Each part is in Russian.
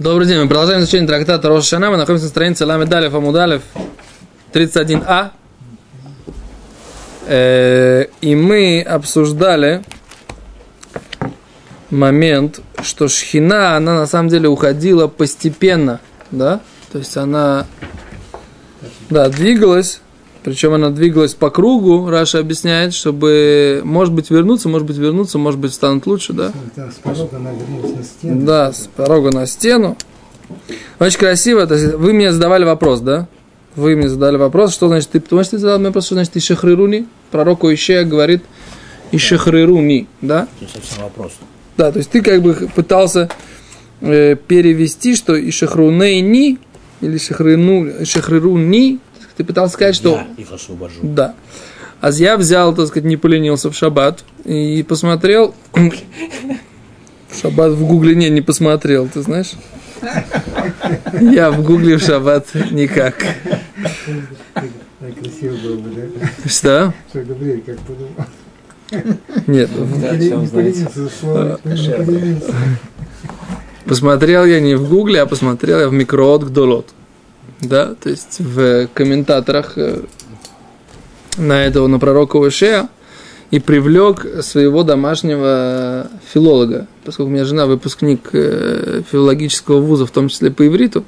Добрый день, мы продолжаем изучение трактата Роша Шана. Мы находимся на странице Ламед Далев Амудалев 31а. Э, и мы обсуждали момент, что шхина, она на самом деле уходила постепенно, да? То есть она, да, двигалась, причем она двигалась по кругу, Раша объясняет, чтобы, может быть, вернуться, может быть, вернуться, может быть, станут лучше, да? С порога она вернулась на стену. Да, с порога на стену. Очень красиво. То есть вы мне задавали вопрос, да? Вы мне задали вопрос, что значит, ты, потому что ты задал мне вопрос, что значит Ишахрируни? Пророк Ишея говорит Ишахрируни, да? Не совсем вопрос. Да, то есть ты как бы пытался э, перевести, что Ишахрунейни или Ишахрину, Ишахрируни, ты пытался сказать, что... Я их освобожу. Да. А я взял, так сказать, не поленился в шаббат и посмотрел... В шаббат в гугле не, не посмотрел, ты знаешь? Я в гугле в шаббат никак. Красиво было бы, да? Что? Что Габриэль как подумал? Нет, посмотрел я не в гугле, а посмотрел я в микроот Гдолот. Да, то есть в комментаторах э, на этого, на пророка Ишея и привлек своего домашнего филолога, поскольку у меня жена выпускник э, филологического вуза, в том числе по ивриту,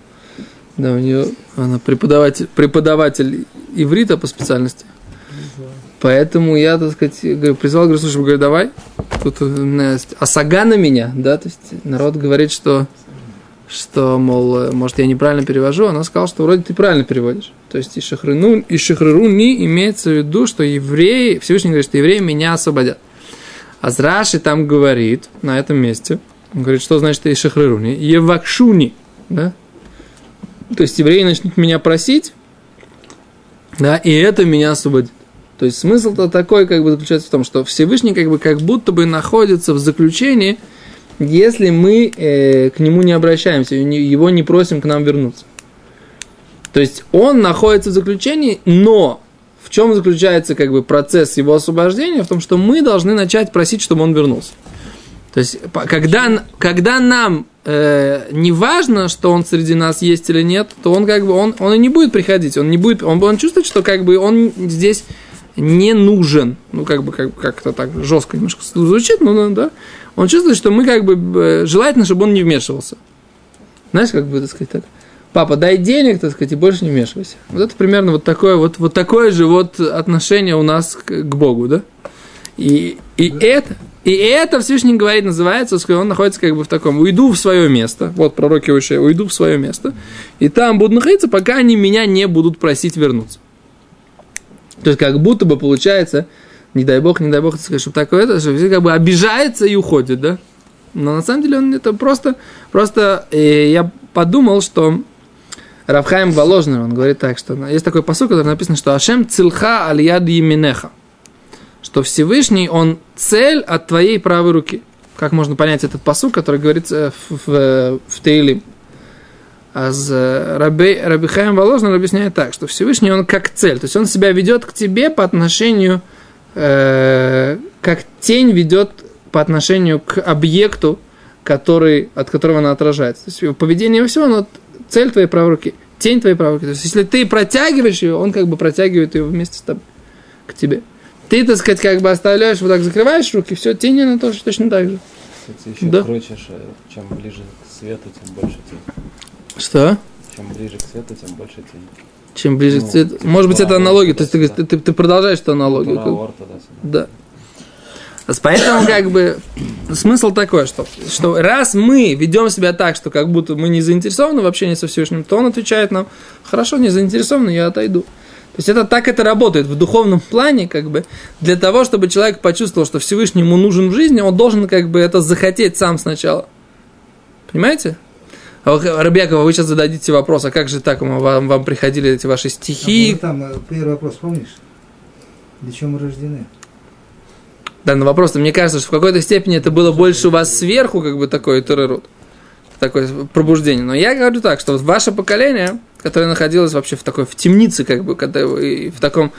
да, у нее она преподаватель, преподаватель иврита по специальности. Поэтому я, так сказать, призвал, говорю, слушай, говорю, давай, тут у меня осага на меня, да, то есть народ говорит, что, что, мол, э, может, я неправильно перевожу, она сказала, что вроде ты правильно переводишь. То есть и шахрину, и шахриру не имеется в виду, что евреи, Всевышний говорит, что евреи меня освободят. А Зраши там говорит, на этом месте, он говорит, что значит и шахрируни, евакшуни, да, то есть евреи начнут меня просить, да, и это меня освободит. То есть смысл-то такой, как бы, заключается в том, что Всевышний как бы как будто бы находится в заключении, если мы э, к нему не обращаемся, его не просим к нам вернуться. То есть он находится в заключении, но в чем заключается как бы процесс его освобождения? В том, что мы должны начать просить, чтобы он вернулся. То есть, когда, когда нам э, не важно, что он среди нас есть или нет, то он как бы он, он и не будет приходить, он не будет, он, он чувствует, что как бы он здесь не нужен, ну как бы как, как-то так жестко немножко звучит, да, да. Он чувствует, что мы как бы э, желательно, чтобы он не вмешивался. Знаешь, как бы так сказать так. Папа, дай денег, так сказать, и больше не вмешивайся. Вот это примерно вот такое вот, вот такое же вот отношение у нас к, к Богу, да? И, и это, и это Всевышний говорит, называется, он находится как бы в таком, уйду в свое место, вот пророки Ушея, уйду в свое место, и там буду находиться, пока они меня не будут просить вернуться. То есть как будто бы получается, не дай бог, не дай бог, сказать, чтобы такое это, что все как бы обижается и уходит, да? Но на самом деле он это просто, просто э, я подумал, что Равхайм Воложнер, он говорит так, что есть такой посыл, который написано, что Ашем цилха аль яд еминеха, что Всевышний, он цель от твоей правой руки. Как можно понять этот посыл, который говорится в, в, в Тейлим? А с Раби, Раби Хаим Воложнер объясняет так, что Всевышний, он как цель, то есть он себя ведет к тебе по отношению, э, как тень ведет по отношению к объекту, который, от которого она отражается. То есть его поведение и все, оно цель твоей правой руки, тень твоей правой руки. То есть если ты протягиваешь ее, он как бы протягивает ее вместе с тобой к тебе. Ты, так сказать, как бы оставляешь, вот так закрываешь руки, все, тень она тоже точно так же. Кстати, еще Да. крутишь, э, чем ближе к свету, тем больше тень. Что? Чем ближе к свету, тем больше тень. Чем ближе к Ну, цвету. типа Может быть, это аналогия. То есть ты, ты, ты- ты продолжаешь эту аналогию. Туда-сюда. Да. Есть Поэтому, как бы, смысл такой, что, что раз мы ведем себя так, что как будто мы не заинтересованы в общении со Всевышним, то он отвечает нам, хорошо, не заинтересованы, я отойду. То есть это так это работает в духовном плане, как бы, для того, чтобы человек почувствовал, что Всевышний ему нужен в жизни, он должен, как бы, это захотеть сам сначала. Понимаете? А вы, Рабьякова, вы сейчас зададите вопрос, а как же так вам, вам приходили эти ваши А стихи? вот там э, первый вопрос, помнишь? Для чего мы рождены? Да, но вопрос, мне кажется, что в какой-то степени это было больше у вас сверху, как бы такой террорут, такое пробуждение. Но я говорю так, что вот ваше поколение, которое находилось вообще в такой, в темнице, как бы, когда и в таком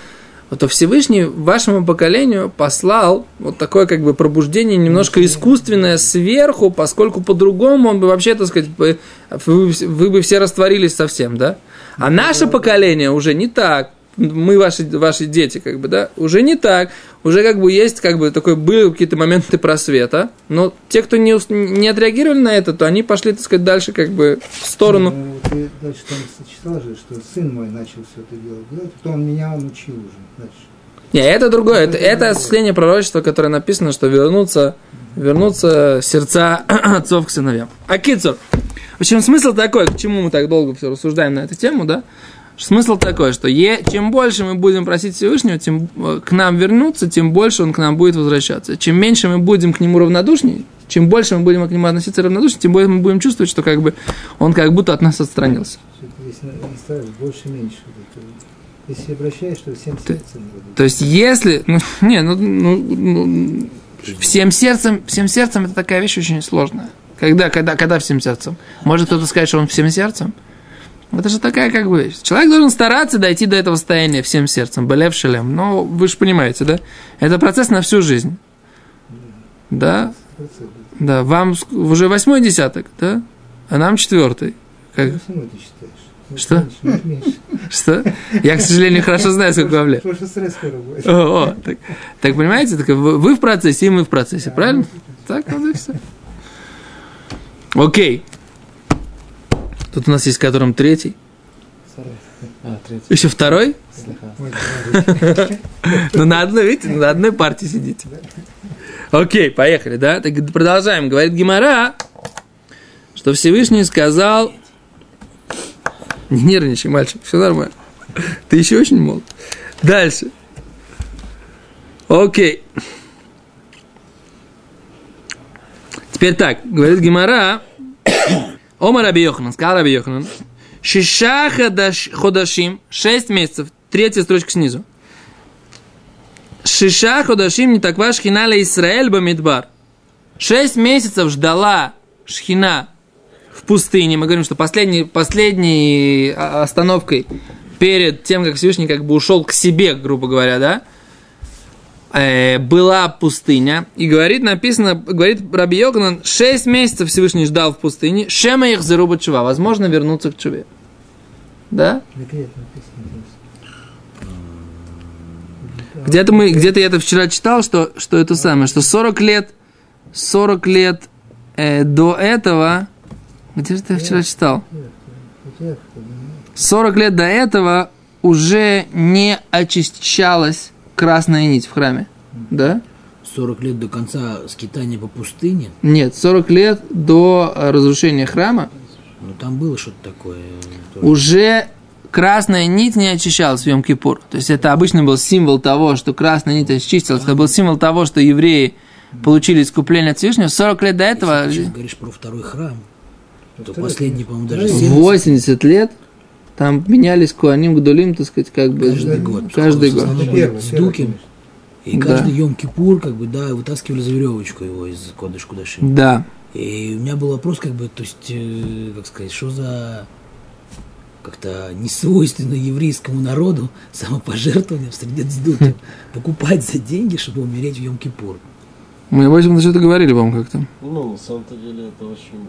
то Всевышний вашему поколению послал вот такое как бы пробуждение немножко искусственное сверху, поскольку по-другому он бы вообще, так сказать, вы, вы бы все растворились совсем, да? А наше поколение уже не так. Мы ваши, ваши дети, как бы, да, уже не так. Уже как бы есть, как бы, такой, были какие-то моменты просвета, но те, кто не, не отреагировали на это, то они пошли, так сказать, дальше, как бы, в сторону. Ну, Ты дальше там читал же, что сын мой начал все это делать, потом он меня научил уже. Дальше. Не, это другое. Это, это осуществление пророчества, которое написано, что вернутся, вернутся сердца отцов к сыновьям. А Кицур. В общем, смысл такой, к чему мы так долго все рассуждаем на эту тему, да? Смысл такой, что е, чем больше мы будем просить Всевышнего, тем э, к нам вернуться, тем больше он к нам будет возвращаться. Чем меньше мы будем к нему равнодушнее, чем больше мы будем к нему относиться равнодушно, тем больше мы будем чувствовать, что как бы он как будто от нас отстранился. Вот это. Если обращаешь, то всем сердцем. вроде. То есть, если, ну, не, ну, ну, ну, всем сердцем, всем сердцем это такая вещь очень сложная. Когда, когда, когда всем сердцем? Может кто-то сказать, что он всем сердцем? Это же такая как бы вещь. Человек должен стараться дойти до этого состояния всем сердцем, белев шелем. Но вы же понимаете, да? Это процесс на всю жизнь. Да? Да. Вам уже восьмой десяток, да? А нам четвертый. Как? Что? Что? Я, к сожалению, хорошо знаю, сколько вам лет. О, так, так понимаете, так вы, вы в процессе, и мы в процессе, правильно? Так, вот и все. Окей. Тут у нас есть, которым третий. Второй. А, третий. Еще второй? Ну, на одной, видите, на одной партии сидите. Окей, поехали, да? Так продолжаем. Говорит Гимара, что Всевышний сказал... Не нервничай, мальчик, все нормально. Ты еще очень молод. Дальше. Окей. Теперь так, говорит Гимара, Омар Раби Йоханан, сказал Раби Йоханан, Шиша ходашим, 6 месяцев, третья строчка снизу. Шиша ходашим не таква шхина ля Исраэль бамидбар. Шесть месяцев ждала шхина в пустыне. Мы говорим, что последней, последней а, остановкой перед тем, как Всевышний как бы ушел к себе, грубо говоря, да, э, была пустыня. И говорит, написано, говорит Раби Йоганан, 6 месяцев Всевышний ждал в пустыне, шема их заруба чува, возможно, вернуться к чуве. Да? Где-то мы, где-то я это вчера читал, что, что это самое, что 40 лет, 40 лет э, до этого, где же я вчера читал? У тебя как-то, ну, 40 лет до этого уже не очищалась красная нить в храме. Да? 40 лет до конца скитания по пустыне, Нет, 40 лет до э, разрушения храма ну там было что-то такое. тоже. уже красная нить не очищалась в Йом-Кипур. То есть это обычно был символ того, что красная нить очистилась. Это был символ того, что евреи получили искупление от Всевышнего. 40 лет до этого, Если ты говоришь про второй храм, то последний, по-моему, даже второй. 70 80 лет, там менялись Куаним Гдулим, так сказать, как бы каждый год. каждый год. Основном Первый, были с конечно. И Да. каждый Йом-Кипур, как бы, да, вытаскивали за веревочку его из Кодыш Кудашим. Да. И у меня был вопрос, как бы, то есть, э, как сказать, что за как-то несвойственно еврейскому народу самопожертвование в среде дздутов. Покупать за деньги, чтобы умереть в Йом-Кипур. Мы об этом что-то говорили вам как-то. Ну, на самом-то деле это очень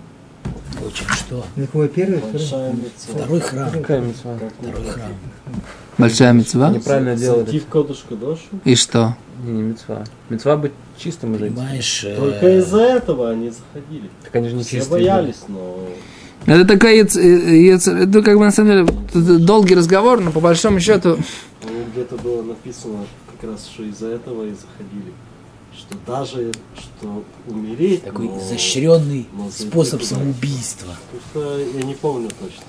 Очень что? Какой первый, второй? большая митцва. Второй храм. Какая митцва? Второй храм. Большая мецва. Неправильно делали. Зайти в кодушку дошу. И что? Не, не мецва. Мецва быть чистым жить. Понимаешь? э, Только из-за этого они заходили. Так они же не Все чистые. боялись, но Это такая, яц- э, яц- это как бы на самом деле долгий разговор, но по большому счету ну, где-то было написано как раз, что из-за этого и заходили что даже что умереть... Такой но, изощренный способ самоубийства. Что, я не помню точно.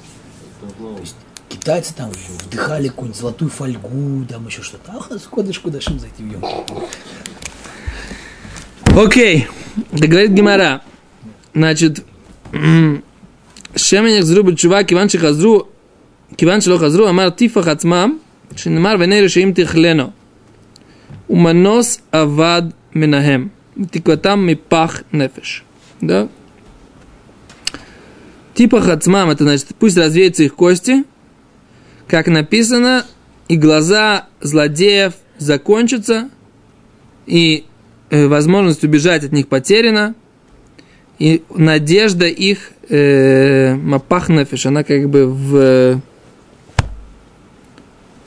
Давно. То есть китайцы там вдыхали какую-нибудь золотую фольгу, там еще что-то. ах сходишь куда шим за этим ем. Окей, да говорит Гимара. Значит, Шеменях зру бычува, киван шехазру, киван шелохазру, амар тифах ацмам, шинмар венеры шеим тихлено. Уманос авад минахем. Тикватам мипах нефеш. Да? Типа хацмам, это значит, пусть развеются их кости, как написано, и глаза злодеев закончатся, и возможность убежать от них потеряна, и надежда их э, мапах нефиш, она как бы в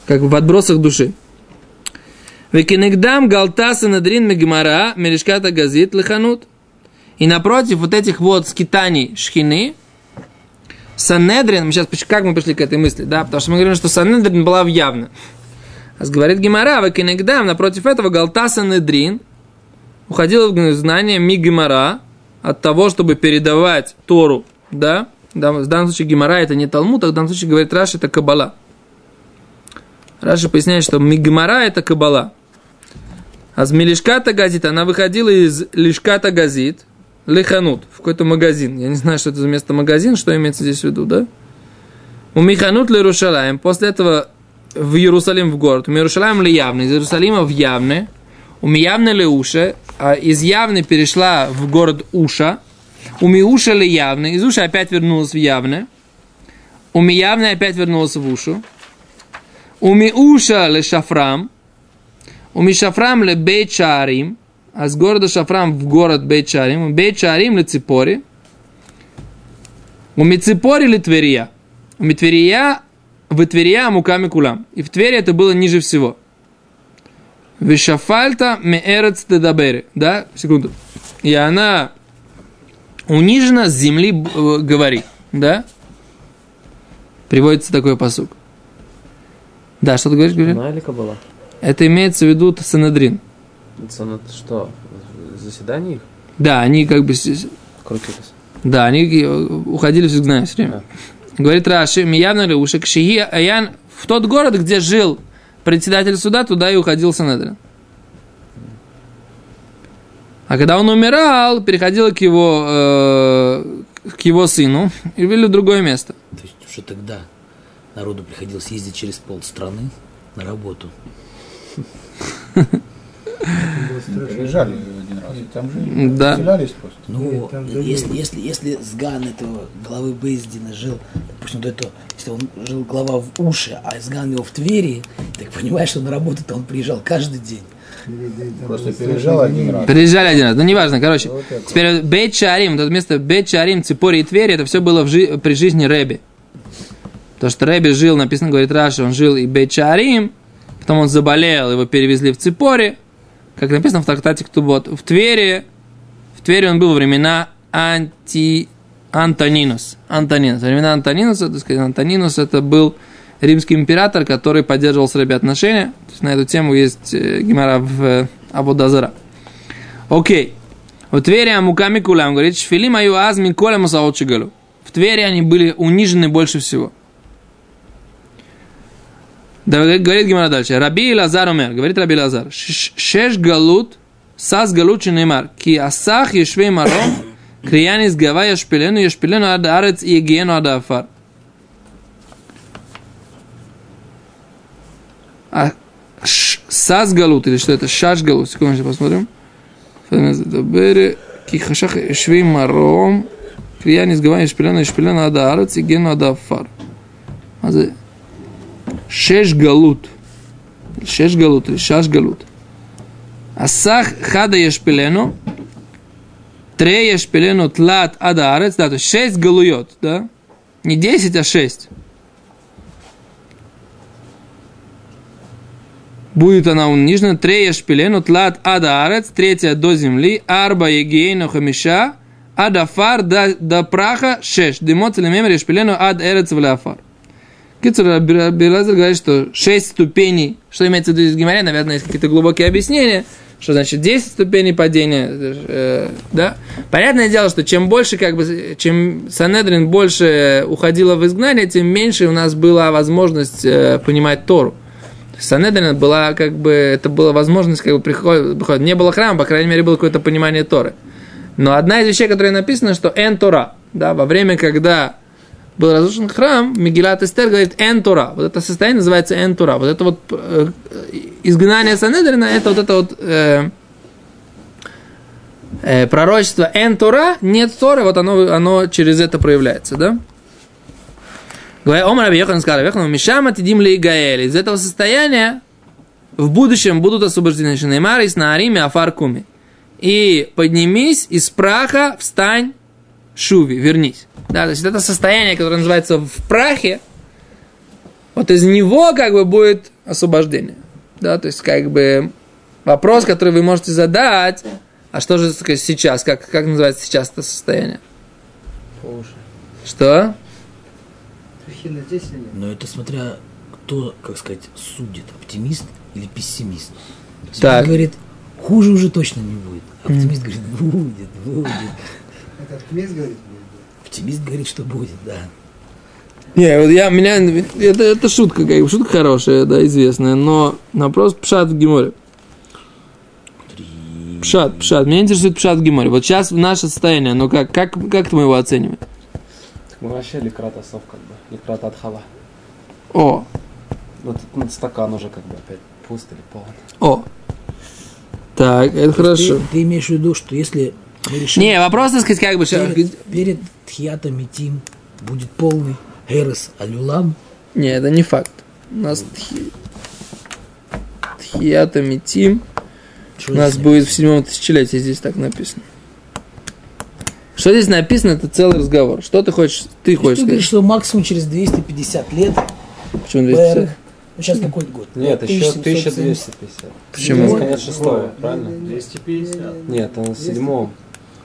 как бы в отбросах души. Векинегдам галтаса надрин мегмара мерешката газит лиханут. И напротив вот этих вот скитаний шхины, Санедрин, мы сейчас, как мы пришли к этой мысли, да, потому что мы говорим, что Санедрин была в явно. А говорит Гимара, Векинегдам, напротив этого Галта Санедрин уходила в знание Мигимара от того, чтобы передавать Тору, да, да, в данном случае Гимара это не Талмуд, а в данном случае говорит Раши это Кабала. Раши поясняет, что Мигмара это Кабала. А с Милишката газит, она выходила из Лишката газит, Лиханут, в какой-то магазин. Я не знаю, что это за место магазин, что имеется здесь в виду, да? У Миханут Лерушалаем, после этого в Иерусалим в город. У Иерусалим ли явный, из Иерусалима в явный. У Миявны ли Уша, а из явны перешла в город Уша. У Миуша ли явный, из Уша опять вернулась в явное. У Миявны опять вернулась в Ушу. У Миуша ли Шафрам. У Мишафрам ли Бейт. А с города Шафрам в город Бейт Шаарим. У Бейт ли Ципори. У Миципори ли Тверия. У Митверия в Тверия муками кулам. И в Твери это было ниже всего. Вишафальта меэрец тедабери. Да, секунду. И она унижена с земли э, говорит. Да? Приводится такой посук. Да, что ты говоришь, говоришь? Она или Кабала? Это имеется в виду Санедрин. Что? Заседание их? Да, они как бы... Крутились. Да, они э, уходили в изгнание все время. Говорит Раши, Миявна Леуша, Кшии Аян, в тот город, где жил председатель суда, туда и уходил Санедрин. А когда он умирал, переходил к его, э, к его сыну и ввели в другое место. То есть уже тогда народу приходилось ездить через полстраны на работу. Приезжали один раз, и там же Да. поселялись просто. Ну, Нет, там если, если, если Сган этого главы Бейздина жил, допустим, до этого, если он жил глава в Уше, а Сган его в Твери, так понимаешь, что на работу-то он приезжал каждый день. Просто переезжал один раз. Переезжали один раз, ну неважно, короче. Вот. Теперь Бейт Шарим, это место Бейт Шарим, Ципори и Твери, это все было в жи- при жизни Рэби. То, что Рэби жил, написано, говорит Раши, он жил и Бейт Шарим, потом он заболел, его перевезли в Ципори, как написано в трактате Ктубот, в Твери, в Твери он был во времена анти... Антонинус. Антонинус. Во времена Антонинуса, так сказать, Антонинус это был римский император, который поддерживал с Рэби отношения. То есть на эту тему есть э, гемора в э, Абудазара. Окей. В Твери Амуками Кулам говорит, Шфилим аю аз Миколя Масаот Шигалу. В Твери они были унижены больше всего. Говорит Гимара дальше. Раби Лазар умер. Говорит Раби Лазар. Шеш галут, сас галут неймар. Ки асах ешвей маром, криянис гава ешпилену, ешпилену ад арец и егиену ад афар. А сас галут, или что это? Шаш галут. Сейчас посмотрим. Ки хашах ешвей маром, криянис гава ешпилену, ешпилену ад арец и егиену ад афар. А за... Шеш галут. Шеш галут или шаш галут. Асах хада ешпелену. Тре ешпелену тлат адаарец. Да, то есть шесть галует, да? Не десять, а шесть. Будет она унижена. Тре ешпелену тлат адаарец. Третья до земли. Арба егейну хамиша. Адафар до, до праха шеш. Дымот лемем решпелену ад эрец вляфар. Кицур Белазер говорит, что 6 ступеней, что имеется в виду из Гимаря, наверное, есть какие-то глубокие объяснения, что значит 10 ступеней падения, э, да. Понятное дело, что чем больше, как бы, чем Санедрин больше уходила в изгнание, тем меньше у нас была возможность э, понимать Тору. Санедрин была, как бы, это была возможность, как бы, приходит, приходит. не было храма, по крайней мере, было какое-то понимание Торы. Но одна из вещей, которая написана, что «эн Тора», да, во время, когда был разрушен храм, Мегилат Эстер говорит «эн Тора». Вот это состояние называется «эн Тора». Вот это вот э, изгнание Санедрина, это вот это вот э, э, пророчество «эн Тора», нет Торы, вот оно, оно через это проявляется, да? Говоря, Омар Раби Йохан сказал, Раби Йохан, Мишама тидим ли Гаэль. Из этого состояния в будущем будут освобождены Шинеймар и Снаариме Афаркуми. И поднимись из праха, встань, шуви, вернись. Да, то есть это состояние, которое называется в прахе, вот из него как бы будет освобождение. Да, то есть как бы вопрос, который вы можете задать, а что же сказать, сейчас, как, как называется сейчас это состояние? По. Что? Но это смотря кто, как сказать, судит, оптимист или пессимист. Так. он говорит, хуже уже точно не будет. А Оптимист говорит, будет, будет. Это оптимист говорит? будет? Оптимист говорит, что будет, да. Не, вот я, меня, это, это шутка, как шутка хорошая, да, известная, но вопрос пшат в Гиморе. Пшат, пшат. Меня интересует пшат в Гиморе. Вот сейчас наше состояние, ну как, как, как мы его оцениваем? Так мы вообще ликрат осов как бы. Ликрат отхала. О, Вот этот стакан уже как бы опять пуст или полон. о. Так, это хорошо. Ты, ты имеешь в виду, что если Не, вопрос, так сказать, как бы... перед, перед Тхиатом и Тим будет полный Эрес Алюлам, Не, это не факт. У нас тхи... Митим. что У нас здесь будет в седьмом тысячелетии, здесь так написано. Что здесь написано, это целый разговор. Что ты хочешь, ты хочешь Ты говоришь, сказать? что максимум через 250 лет Почему БР, 250? ну сейчас какой год? Нет, еще 1770. 1250. Почему? Сейчас конец шестого, правильно? 250. Нет, он в седьмом.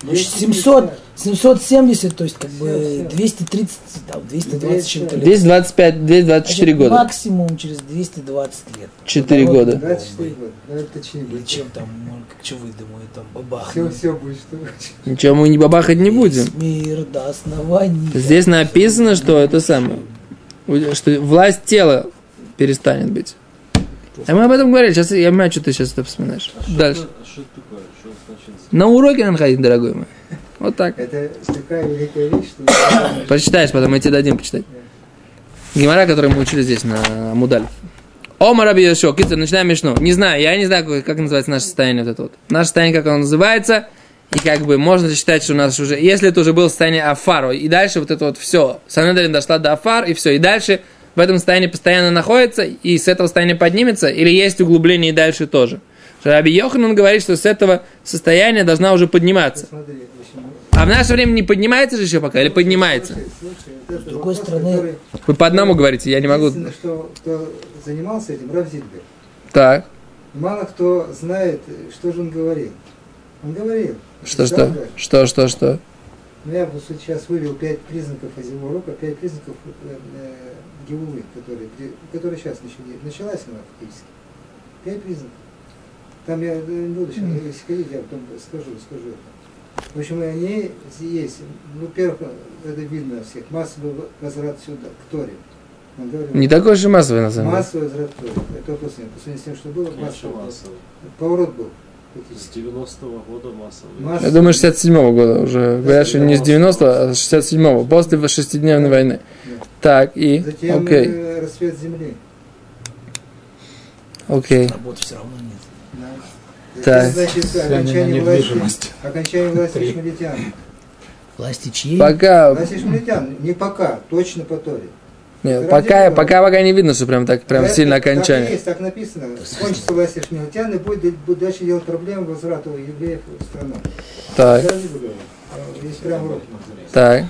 Ну, 700, 770, то есть как бы 230, там, 220 с чем-то лет. 225, 224 Значит, года. Максимум через 220 лет. 4 Вот, года. 24 года. Ну, это точнее будет. чем там, ну, как что выдумают, там, бабах. Все, все будет, что. Ничего мы не бабахать не будем. Мир до основания. Здесь написано, что это самое, что власть тела перестанет быть. А мы об этом говорили. Сейчас я понимаю, что ты сейчас это вспоминаешь. Дальше. А что такое? На уроке надо ходить, дорогой мой. Вот так. Это такая великая вещь, что Почитаешь, потом мы тебе дадим почитать. Гемора, который мы учили здесь на Мудаль. Ома Раби Йошо, Китер, начинаем Мишну. Не знаю, я не знаю, как, как называется наше состояние вот это вот. Наше состояние, как оно называется, и как бы можно считать, что у нас уже, если это уже было состояние Афару, и дальше вот это вот все, Санедрин дошла до Афар, и все, и дальше в этом состоянии постоянно находится, и с этого состояния поднимется, или есть углубление и дальше тоже. Что Раби Йоханан говорит, что с этого состояния должна уже подниматься. А в наше время не поднимается же еще пока, или поднимается? С другой стороны, Вы по одному говорите, я не могу. Что кто занимался этим, Рав Зильбер. Так, Мало кто знает, что же он говорил. Он говорил. что, что, что, что, что. Ну, я бы сейчас вывел пять признаков из его урока, пять признаков э, э, Геулы, которые, которые сейчас начали, началась она фактически. Пять признаков. Там я не буду сейчас исходить, я потом скажу, скажу это. В общем, они есть. Ну, во-первых, это видно всех. Массовый возврат сюда, к Торе. Он говорил, Не такой же массовый, на самом деле. Массовый возврат к Торе. Это вопрос нет. По сравнению с тем, что было, Конечно, массовый. массовый. Поворот был. С 90-го года массовый. Массовый. Я думаю, 67 года уже. Говорят, что не с 90 а с 67 после шестидневной войны. Так, и, Затем окей, э, рассвет земли. окей. Работы все равно нет. Так. Значит, окончание власти, окончание власти шмалитян. Власти чьей? Пока, Власти шмалитян, не пока, точно по Торе. нет, пока, пока, пока не видно, что прям так, прям Это сильно Так окончание. есть, так написано. Кончится власть шмалитян и будет, будет дальше делать проблемы возврата евреев в страну. Так. А, Есть прям урок. так.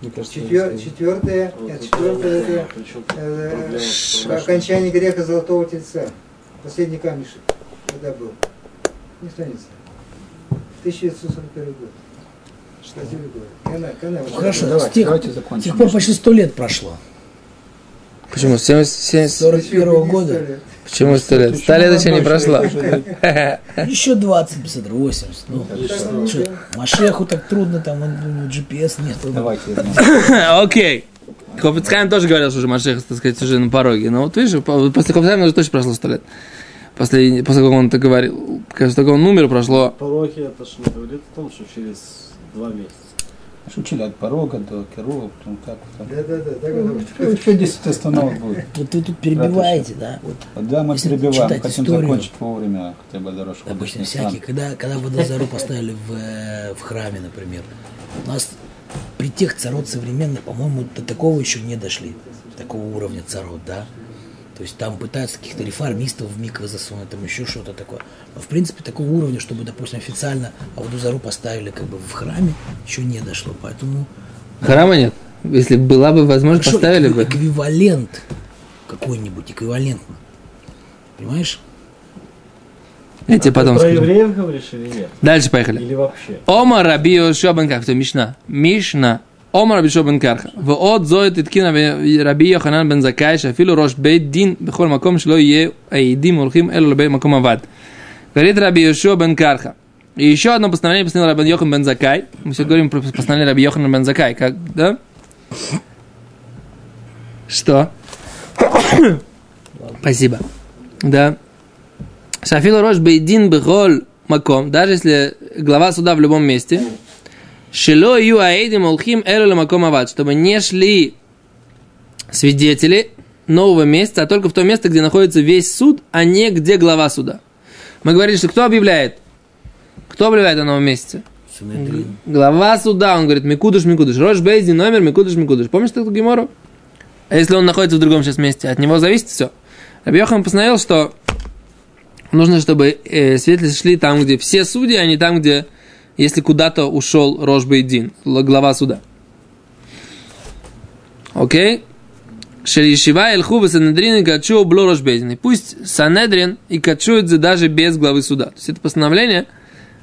Четвер- Четвертое, нет, это четвертое это э, окончание греха Золотого Тельца. Последний камешек. Когда был? Не знает. 1941 год. Что Кана- вот Хорошо, это- с тех, с тех пор почти сто лет прошло. Почему? 70, 70, 41 года. почему 100 лет? 100 лет еще не прошло. Еще 20, 50, 80. Ну, Так, что, Машеху так трудно, там он, GPS нет. Давайте. Окей. Хофицхайм тоже говорил, что уже Машех, так сказать, уже на пороге. Но вот видишь, по- после Хофицхайма уже точно прошло 100 лет. После, после того, как он это говорил. После того, как он умер, прошло Пороки это ж не говорит о том, что через два месяца. Учили от порога до Керува, потом как там. Да, да, да, так вот. Еще 10 остановок будет. Вот вы тут перебиваете, да? Вот Да, мы Если перебиваем, хотим историю, закончить вовремя, хотя бы дорожку. обычно всякие. Когда, когда Водозару поставили в, э, в храме, например, у нас при тех царот современных, по-моему, до такого еще не дошли, такого уровня царот, да. То есть там пытаются каких-то реформистов в миквы засунуть, там еще что-то такое. Но в принципе такого уровня, чтобы, допустим, официально Авдузару поставили как бы в храме, еще не дошло. Поэтому Храма нет. Если была бы возможность, Хорошо, поставили бы. Эквивалент какой-нибудь, эквивалентно. Понимаешь? Я тебе потом Про скажу. евреев говоришь или нет? Дальше поехали. Или вообще? Омар Раби Йошуа бен Мишна. Мишна. Омар Рабишо бен Карха. Вод зоет иткина Раби Йоханан бен Закай, шафилу рош бейт дин, бехоль маком шло е аидим урхим элу лабей маком ават. Говорит Раби Йошуа бен Карха. И еще одно постановление постановил Раби Йохан бен Закай. Мы все говорим про постановление Раби Йохана бен Закай. Как, да? Что? Спасибо. Да. Шафилу рош бейдин бехоль маком. Даже если глава суда в любом месте, Шило ю аэдим олхим элю маком авад, чтобы не шли свидетели нового места, а только в то место, где находится весь суд, а не где глава суда. Мы говорили, что кто объявляет? Кто объявляет о новом месте? Санедрин. Глава суда, он говорит, Микудыш, Микудыш. Рош Бейзи, номер, Микудыш, Микудыш. Помнишь эту гемору? А если он находится в другом сейчас месте, от него зависит все. Рабьехан постановил, что нужно, чтобы э, свидетели шли там, где все судьи, а не там, где, если куда-то ушел Рош Бейдин, л- глава суда. Окей? Шелишива Эльху Санедрин и Качу Бло Рош Бейдин. И пусть Санедрин и качуется даже без главы суда. То есть это постановление,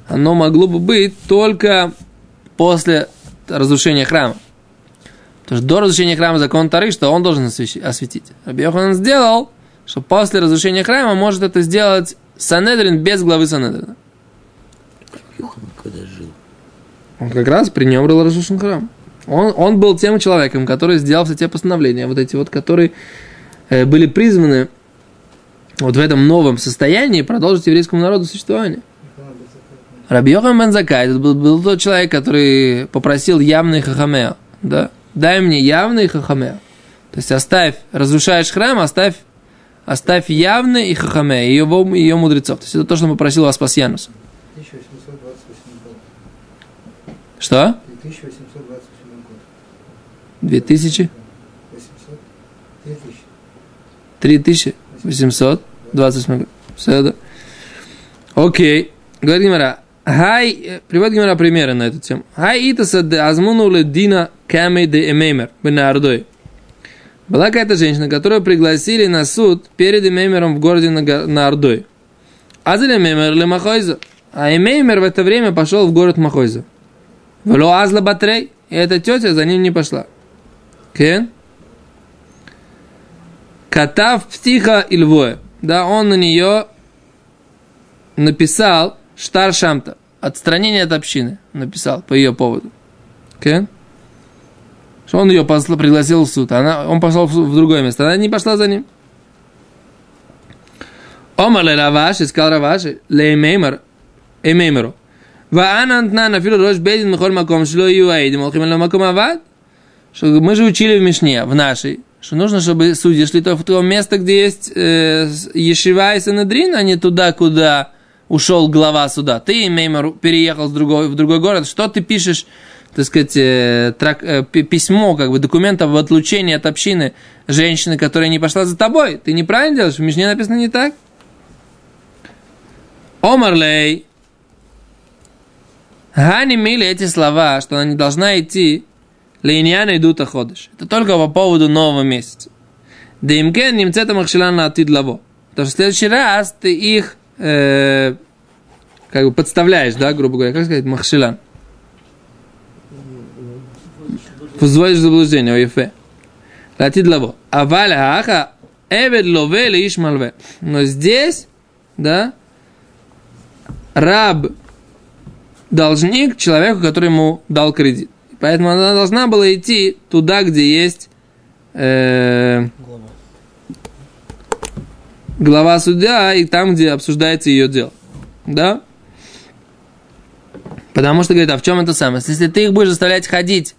оно могло бы быть только после разрушения храма. Потому что до разрушения храма закон Тары, что он должен осветить. Раби Йохан сделал, что после разрушения храма может это сделать Санедрин без главы Санедрина. Йохан когда жил. Он как раз при нем был разрушен храм. Он, он был тем человеком, который сделал все те постановления, вот эти вот, которые э, были призваны вот в этом новом состоянии продолжить еврейскому народу существование. Раби Йохан бен Закай, это был, был тот человек, который попросил явный хахамео, да? Дай мне явный хахамео. То есть оставь, разрушаешь храм, оставь, оставь явный и хахамео, ее, ее мудрецов. То есть это то, что попросил Аспасьянус. 1828 год. Что? 1828 год. 2000? 800? 3000. 3828 год. Все, да? Окей. Говорит Гимара. Хай, э, приводит Гимара примеры на эту тему. Хай итаса де азмуну ледина каме де эмеймер бенардой. Была какая-то женщина, которую пригласили на суд перед эмеймером в городе на, го- на Ордой. Азель эмеймер ле Махойза. А эмеймер в это время пошел в город Махойза. Вело азла батрей. И эта тетя за ним не пошла. Кен? Катав птиха и львое. Да, он на нее написал штар шамта. Отстранение от общины. Написал по ее поводу. Окей? Что он ее послал, пригласил в суд. Она, он пошел в, в другое место. Она не пошла за ним. Омар ле Раваши, сказал Раваши, ле эмеймер. Мы же учили в Мишне, в нашей, что нужно, чтобы судьи шли то в то место, где есть э, Ешива и Санедрин, а не туда, куда ушел глава суда. Ты, Меймар, переехал в другой, в другой город, что ты пишешь, так сказать, э, трак, э, письмо, как бы документ об отлучении от общины женщины, которая не пошла за тобой? Ты неправильно делаешь, в Мишне написано не так. Омарлей, Гани мили эти слова, что она не должна идти Лейняна идут ходыш. Это только по поводу нового месяца. Да им кен немцета на атид лаво. Потому что в следующий раз ты их э, как бы подставляешь, да, грубо говоря, как сказать, махшилан. Взводишь в заблуждение, о ефе. Латид лаво. А валя аха эвед лове ли иш малве. Но здесь, да, раб должник человеку, который ему дал кредит. Поэтому она должна была идти туда, где есть э, глава судья, и там, где обсуждается ее дело. Да? Потому что, говорит, а в чем это самое? Если ты их будешь заставлять ходить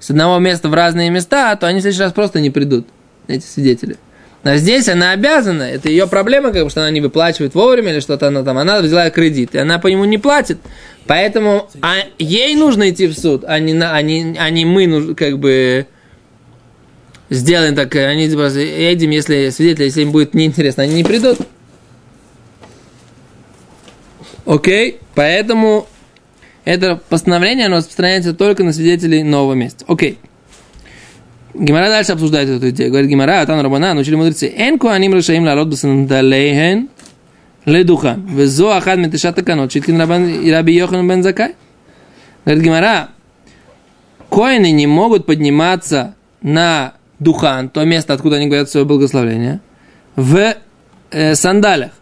с одного места в разные места, то они в следующий раз просто не придут, эти свидетели. А здесь она обязана, это ее проблема, как бы, что она не выплачивает вовремя или что-то она там, она взяла кредит, и она по нему не платит. Поэтому а, ей нужно идти в суд, а не, а не, а не мы, как бы, сделаем так, они просто едем, если свидетели, если им будет неинтересно, они не придут. Окей, поэтому это постановление, оно распространяется только на свидетелей нового места. Окей. Гимара дальше обсуждает эту идею. Говорит Гимара, Атан Рабана, научили мудрецы. Эн куаним рашаим ларот басандалейхен ледухан. Везо ахад метешат таканот. Шиткин раби Йохан бен Закай. Говорит Гимара, коины не могут подниматься на духан, то место, откуда они говорят свое благословение, в э, сандалях.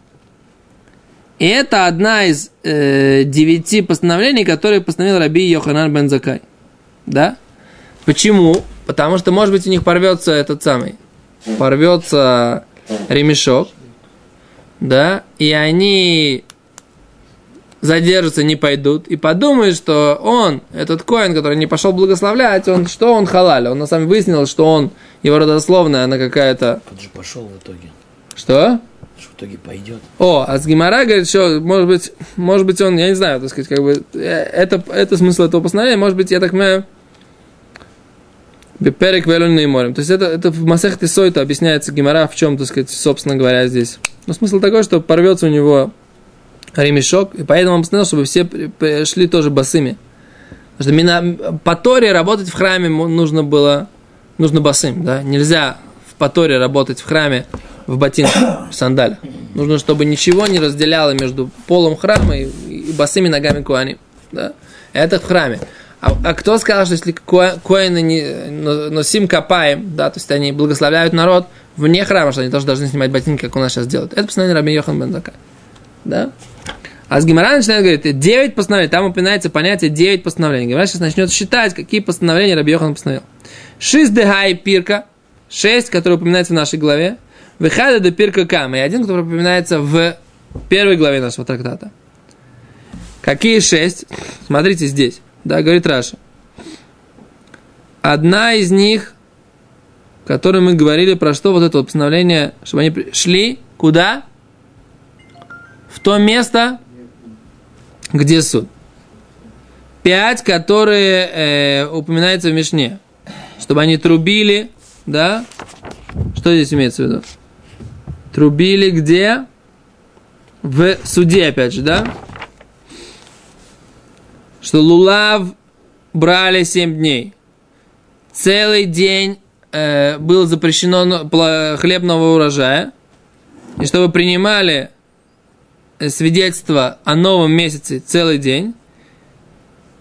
И это одна из э, девяти постановлений, которые постановил Раби Йоханан бен Закай. Да? Почему? Потому что, может быть, у них порвется этот самый, порвется ремешок, да, и они задержатся, не пойдут, и подумают, что он, этот коин, который не пошел благословлять, он, что он халаль, он на самом деле выяснил, что он, его родословная, она какая-то, Тот же пошел в итоге. что? Что в итоге пойдет. О, а с Гимара говорит, что, может быть, может быть, он, я не знаю, так сказать, как бы, э, это, это смысл этого постановления, может быть, я так понимаю, Перек велюнный морем. То есть это, это в Масехте Сойта объясняется Гимара, в чем, так сказать, собственно говоря, здесь. Но смысл такой, что порвется у него ремешок, и поэтому он постановил, чтобы все шли тоже босыми. Потому что мина- по Торе работать в храме нужно было, нужно босым, да? Нельзя в по Торе работать в храме в ботинках, в сандалях. Нужно, чтобы ничего не разделяло между полом храма и, и босыми ногами куани. Да? Это в храме. А, а кто сказал, что если ко- коины не, но- носим копаем, да, то есть они благословляют народ вне храма, что они тоже должны снимать ботинки, как у нас сейчас делают. Это постановление Раби Йохан бен Закай. Да? А с Гимара начинает говорить, 9 постановлений, там упоминается понятие 9 постановлений. Гимара сейчас начнет считать, какие постановления Раби Йохан постановил. Шиз дегай пирка, 6, которые упоминаются в нашей главе. Выхада до пирка кама, и один, который упоминается в первой главе нашего трактата. Какие шесть? Смотрите здесь. Да, говорит Раша. Одна из них, которой мы говорили про что, вот это вот постановление, чтобы они шли куда? В то место, где суд. Пять, которые э, упоминаются в Мишне. Чтобы они трубили, да? Что здесь имеется в виду? Трубили где? В суде, опять же, да? Что лулав брали 7 дней. Целый день э, было запрещено но- пла- хлеб нового урожая. И чтобы принимали э, свидетельство о новом месяце целый день.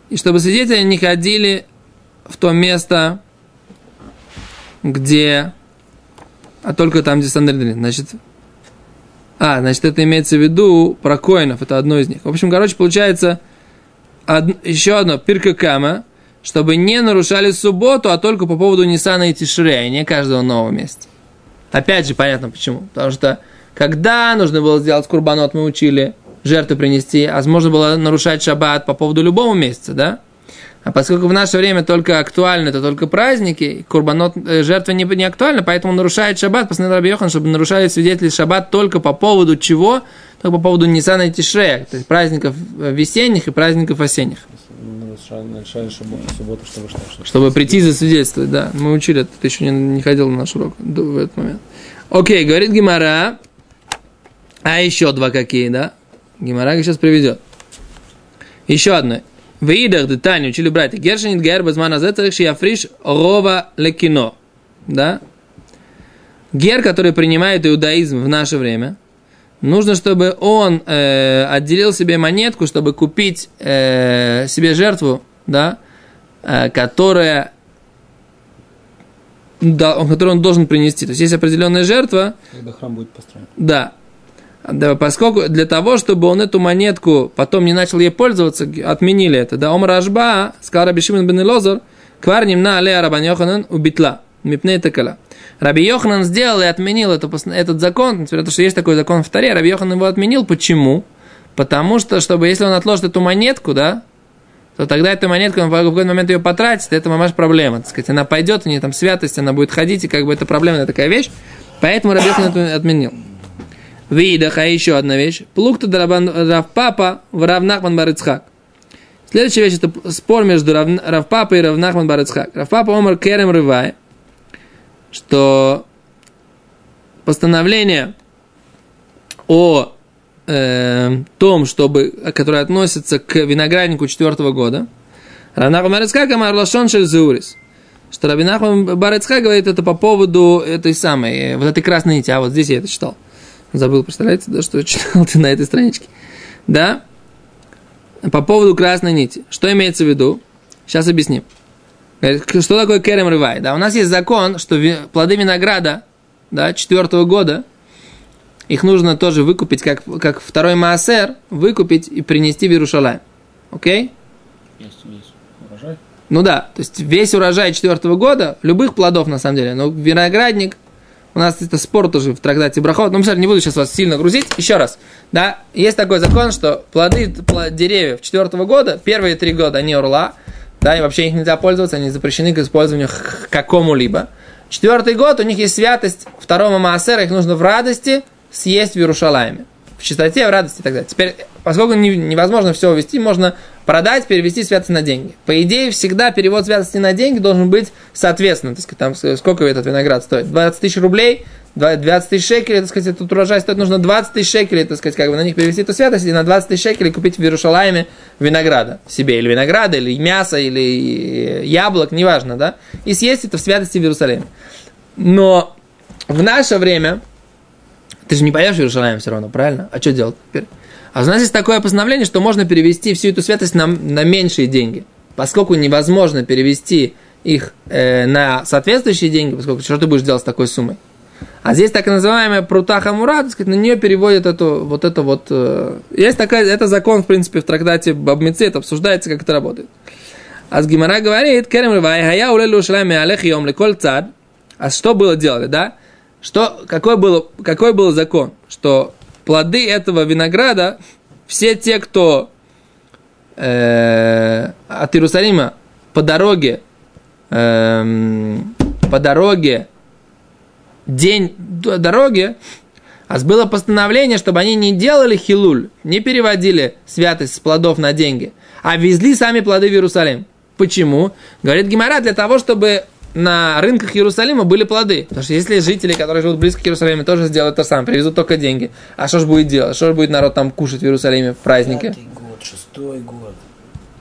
И чтобы свидетели не ходили в то место, где... А только там, где Сандрин. Значит, а, значит, это имеется в виду про коинов, это одно из них. В общем, короче, получается од- еще одно, пирка кама, чтобы не нарушали субботу, а только по поводу Нисана и Тишре, а не каждого нового месяца. Опять же, понятно почему. Потому что, когда нужно было сделать курбанот, мы учили жертву принести, а можно было нарушать шаббат по поводу любого месяца, да? А поскольку в наше время только актуально, это только праздники, и курбанот, э, жертва не, не актуальна, поэтому нарушает шаббат, постановил Раби чтобы нарушали свидетели шаббат только по поводу чего? Только по поводу Нисана и Тишрея, то есть праздников э, весенних и праздников осенних. Субботу, чтобы что? Чтобы, Чтобы прийти засвидетельствовать, да. Мы учили это, ты еще не, не ходил на наш урок в этот момент. Окей, говорит Гимара. А еще два какие, да? Гимара сейчас приведет. Еще одно. В идах детально учили братья. Гершинит гер безман азецарих шияфриш рова лекино. Да? Гер, который принимает иудаизм в наше время, нужно, чтобы он э, отделил себе монетку, чтобы купить э, себе жертву, да, э, которая, да, которую он должен принести. То есть есть определенная жертва, Когда храм будет построен. да. Да, поскольку для того, чтобы он эту монетку потом не начал ей пользоваться, отменили это. Да, Омар Ашба, сказал Раби Шимон бен Лозер, кварним на алея Рабан Йоханан убитла, мипней такала. Раби Йоханан сделал и отменил это, этот закон, несмотря на то, что есть такой закон в Таре, Раби Йоханан его отменил. Почему? Потому что, чтобы, если он отложит эту монетку, да, то тогда эту монетку, он в какой-то момент ее потратит, это мамаш проблема. Так сказать, она пойдет, у нее там святость, она будет ходить, и как бы это проблемная такая вещь. Поэтому Раби Йоханан это отменил. Видах, а еще одна вещь. Плухта дарабан рав папа в равнахман барыцхак. Следующая вещь, это спор между Рав, Равпапа и Равнахман Барацхак. Равпапа Омар Керем Рывай, что постановление о э, том, чтобы, которое относится к винограднику четвертого года, Равнахман Барацхак Амар Лашон Шельзурис, что Рабинахман Барацхак говорит это по поводу этой самой, э, вот этой красной нити, а вот здесь я это читал. Забыл, представляете, да, что читал ты на этой страничке. Да? По поводу красной нити. Что имеется в виду? Сейчас объясним. Говорит, Что такое керем рывай? Да, у нас есть закон, что плоды винограда да, четвертого года, их нужно тоже выкупить, как, как второй маасер, выкупить и принести в Иерушалаем. Окей? Есть, есть урожай. Ну да, то есть весь урожай четвертого года, любых плодов на самом деле, но виноградник, у нас это спор тоже в трактате Брахот, но не буду сейчас вас сильно грузить. Еще раз, да, есть такой закон, что плоды деревьев четвертого года, первые три года они урла, да, и вообще их нельзя пользоваться, они запрещены к использованию какому-либо. Четвертый год, у них есть святость второго Маасера, их нужно в радости съесть в Иерушалайме. В чистоте, в радости и так далее. Теперь, поскольку не- невозможно все увести, можно продать, перевести святость на деньги. По идее, всегда перевод святости на деньги должен быть соответственно. Так сказать, там, сколько этот виноград стоит? 20 тысяч рублей, два- 20 тысяч шекелей, так сказать, этот урожай стоит, нужно 20 тысяч шекелей, так сказать, как бы на них перевести эту святость, и на 20 тысяч шекелей купить в Иерушалайме винограда себе, или винограда, или мясо, или яблок, неважно, да, и съесть это в святости в Иерусалиме. Но в наше время, ты же не поешь в Иерусалим все равно, правильно? А что делать теперь? А нас есть такое постановление, что можно перевести всю эту святость на, на меньшие деньги. Поскольку невозможно перевести их э, на соответствующие деньги, поскольку что ты будешь делать с такой суммой? А здесь так называемая прута мура, так сказать, на нее переводят эту, вот это вот... э, есть такая, это закон, в принципе, в трактате Бабмице, это обсуждается, как это работает. А с Гимара говорит, Керем Рывай, Хая улелу шалами алех йом леколь цад. А что было делали, да? Что, какой, был, какой был закон? Что плоды этого винограда, все те, кто э, от Иерусалима по дороге, эм, по дороге, день до дороги, а было постановление, чтобы они не делали хилуль, не переводили святость с плодов на деньги, а везли сами плоды в Иерусалим. Почему? Говорит Гимара, для того, чтобы на рынках Иерусалима были плоды. Потому что если жители, которые живут близко к Иерусалиму, тоже сделают то самое, привезут только деньги, а что же будет делать? Что же будет народ там кушать в Иерусалиме в празднике? Пятый год, шестой год.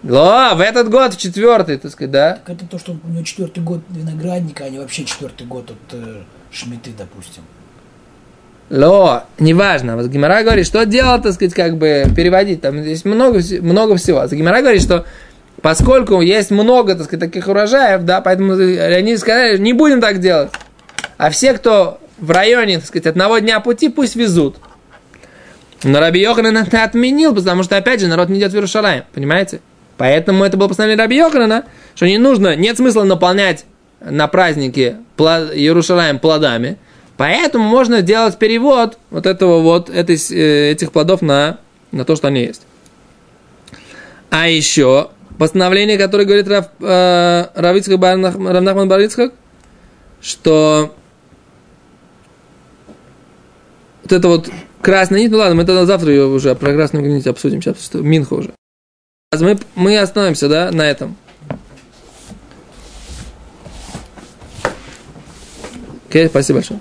О, в этот год, в четвертый, так сказать, да? Так это то, что у него четвертый год виноградника, а не вообще четвертый год от э, шмиты, допустим. Ло, неважно. Вот Гимара говорит, что делать, так сказать, как бы переводить. Там здесь много, много всего. А Гимара говорит, что поскольку есть много, так сказать, таких урожаев, да, поэтому они сказали, не будем так делать. А все, кто в районе, так сказать, одного дня пути, пусть везут. Но Раби Йоханан это отменил, потому что, опять же, народ не идет в Иерушалаем, понимаете? Поэтому это было постановление Раби Йоханана, что не нужно, нет смысла наполнять на праздники пла- Иерушалаем плодами, поэтому можно делать перевод вот этого вот, этой, э, этих плодов на, на то, что они есть. А еще постановление, которое говорит Рав, э, Равицкак Барнах- Равнахман Барицкак, что вот это вот красная нить, ну ладно, мы тогда завтра ее уже про красную нить обсудим, сейчас что Минха уже. Мы, мы остановимся, да, на этом. Окей, спасибо большое.